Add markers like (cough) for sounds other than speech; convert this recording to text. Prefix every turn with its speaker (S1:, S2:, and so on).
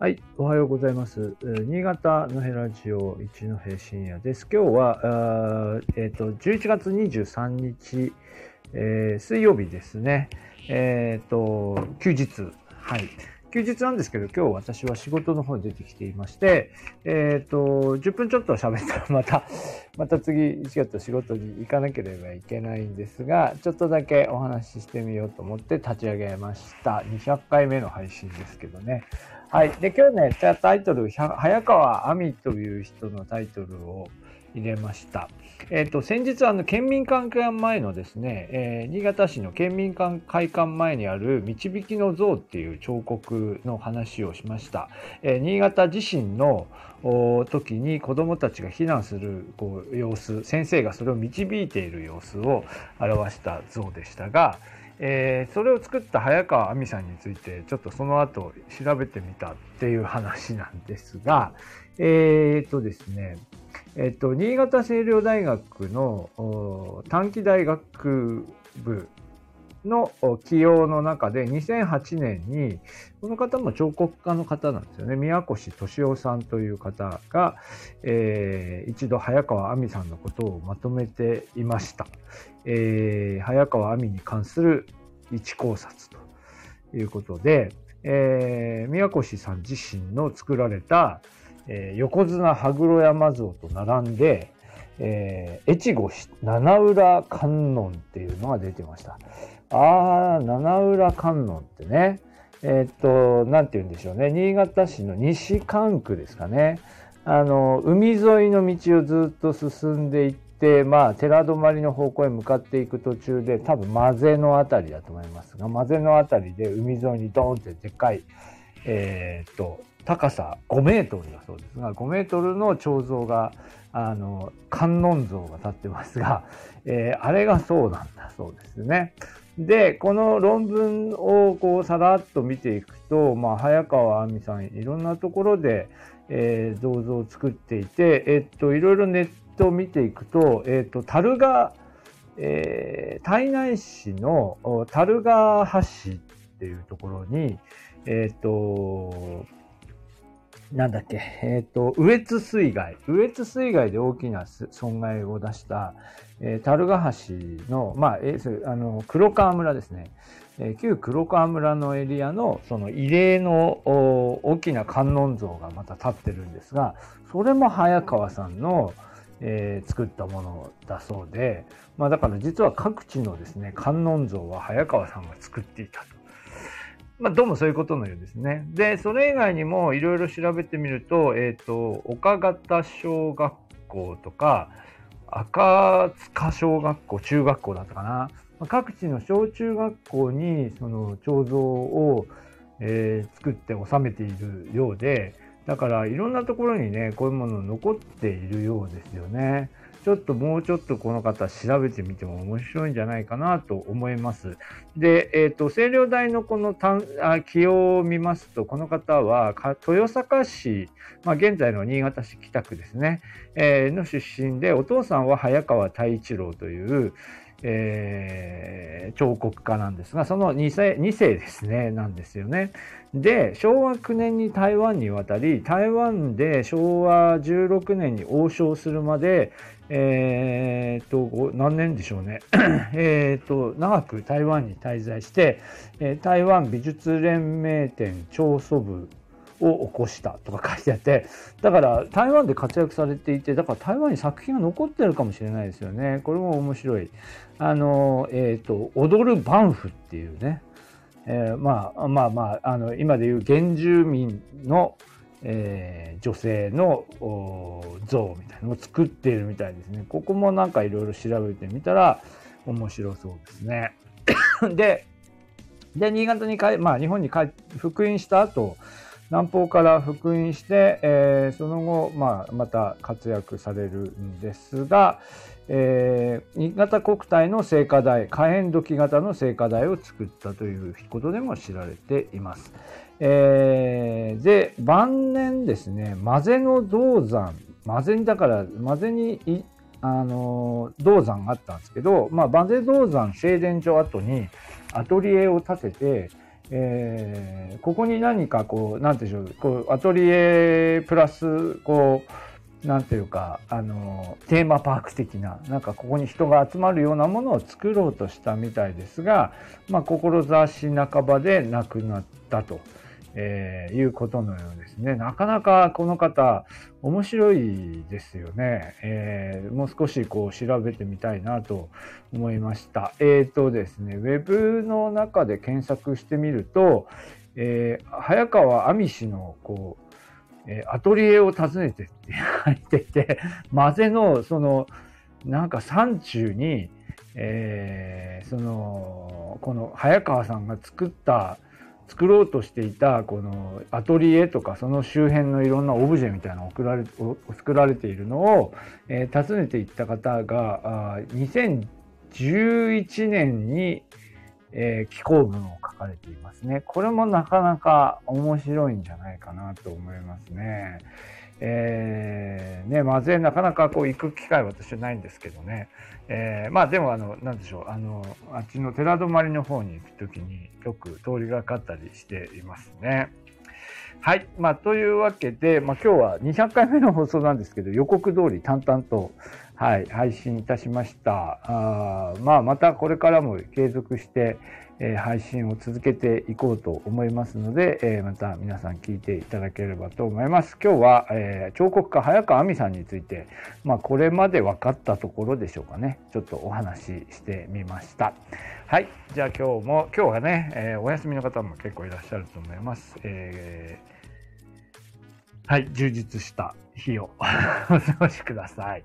S1: はい、おはようございます。新潟のヘラジオ一戸深夜です。今日は、えっ、と、11月23日、えー水曜日ですね。えっ、と、休日。はい。休日なんですけど、今日私は仕事の方に出てきていまして、えっ、と、10分ちょっと喋ったら (laughs) また、また次、1月仕事に行かなければいけないんですが、ちょっとだけお話ししてみようと思って立ち上げました。200回目の配信ですけどね。はい。で、今日ね、タイトル、早川亜美という人のタイトルを入れました。えっ、と、先日、あの、県民会館前のですね、えー新潟市の県民会館前にある導きの像っていう彫刻の話をしました。えー新潟地震のお時に子どもたちが避難するこう様子、先生がそれを導いている様子を表した像でしたが、えーそれを作った早川亜美さんについてちょっとその後調べてみたっていう話なんですがえー、とですねえっと新潟清涼大学の短期大学部の起用の中で2008年にこの方も彫刻家の方なんですよね宮越敏夫さんという方が、えー一度早川亜美さんのことをまとめていました。えー早川亜美に関する一考察ということで、えー宮越さん自身の作られた、えー横綱羽黒山像と並んで、えー越後七浦観音っていうのが出てました。あー、七浦観音ってね、えーっと、なんて言うんでしょうね、新潟市の西関区ですかね。あの、海沿いの道をずっと進んでいって、まあ、寺泊の方向へ向かっていく途中で、多分、マゼのあたりだと思いますが、マゼのあたりで海沿いにドーンってでっかい、えーっと、高さ5メートルだそうですが、5メートルの彫像が、あの、観音像が立ってますが、えーあれがそうなんそうですね。で、この論文をこうさらっと見ていくと、まあ、早川亜美さん、いろんなところで、えー銅像を作っていて、えっと、いろいろネットを見ていくと、えっと、樽賀、えー胎内市の樽賀橋っていうところに、えっと、なんだっけ、えっ、と、羽越水害。羽越水害で大きな損害を出した、えー、樽ヶ橋の、まあ、えーあの、黒川村ですね。えー旧黒川村のエリアの、その慰霊の大きな観音像がまた立ってるんですが、それも早川さんの、えー作ったものだそうで、まあだから実は各地のですね、観音像は早川さんが作っていたと。まあ、どうもそういうことのようですね。で、それ以外にもいろいろ調べてみると、えっ、と、岡方小学校とか、赤塚小学校、中学校だったかな。まあ各地の小中学校にその彫像を、えー作って収めているようで、だからいろんなところにね、こういうもの残っているようですよね。ちょっともうちょっとこの方調べてみても面白いんじゃないかなと思います。で、えっ、と、清涼大のこの単あ起用を見ますと、この方は豊坂市、まあ、現在の新潟市北区ですね、えーの出身で、お父さんは早川太一郎という、えー彫刻家なんですが、その2世 ,2 世ですね、なんですよね。で、昭和9年に台湾に渡り、台湾で昭和16年に王将するまで、えー、と、何年でしょうね。(clears throat) えーと、長く台湾に滞在して、え台湾美術連盟展調査部を起こしたとか書いてあって、だから台湾で活躍されていて、だから台湾に作品が残ってるかもしれないですよね。これも面白い。あの、えっ、と、踊るバンフっていうね、えーまあまあまあ、あの、今でいう原住民の、えー女性の像みたいなのを作っているみたいですね。ここもなんかいろいろ調べてみたら面白そうですね。で、で、新潟に帰、まあ日本に帰復員した後、南方から復員して、えーその後、まあ、また活躍されるんですが、えー新潟国体の聖火台、火炎土器型の聖火台を作ったということでも知られています。えーで、晩年ですね、マゼの銅山、マゼに、だから、マゼにい、あの、銅山があったんですけど、まあ、マゼ銅山聖殿所跡にアトリエを建てて、えー、ここに何かこう、なんていうんでしょう、こう、アトリエプラス、こう、なんていうか、あの、テーマパーク的な、なんかここに人が集まるようなものを作ろうとしたみたいですが、まあ、志半ばで亡くなったと。えー、いうことのようですね。なかなかこの方、面白いですよね。えー、もう少しこう調べてみたいなと思いました。えっ、ー、とですね、ウェブの中で検索してみると、えー、早川亜美氏のこう、えアトリエを訪ねてって書いてて、混ぜのその、なんか山中に、えー、その、この早川さんが作った作ろうとしていたこのアトリエとかその周辺のいろんなオブジェみたいなのを送られ作られているのを、えー、訪ねていった方があ2011年に、えー、寄稿文を書かれていますね。これもなかなか面白いんじゃないかなと思いますね。えー、ね、まぜなかなかこう行く機会は私はないんですけどね。えー、まあでもあの、なんでしょう、あの、あっちの寺泊の方に行く時によく通りがかったりしていますね。はい。まあ、というわけで、まあ今日は200回目の放送なんですけど、予告通り淡々と、はい、配信いたしました。あまあまたこれからも継続して、え配信を続けていこうと思いますので、えまた皆さん聞いていただければと思います。今日は、え彫刻家早川亜美さんについて、まあ、これまで分かったところでしょうかね。ちょっとお話ししてみました。はい。じゃあ今日も、今日はね、えお休みの方も結構いらっしゃると思います。え、はい。充実した日を (laughs) お過ごしください。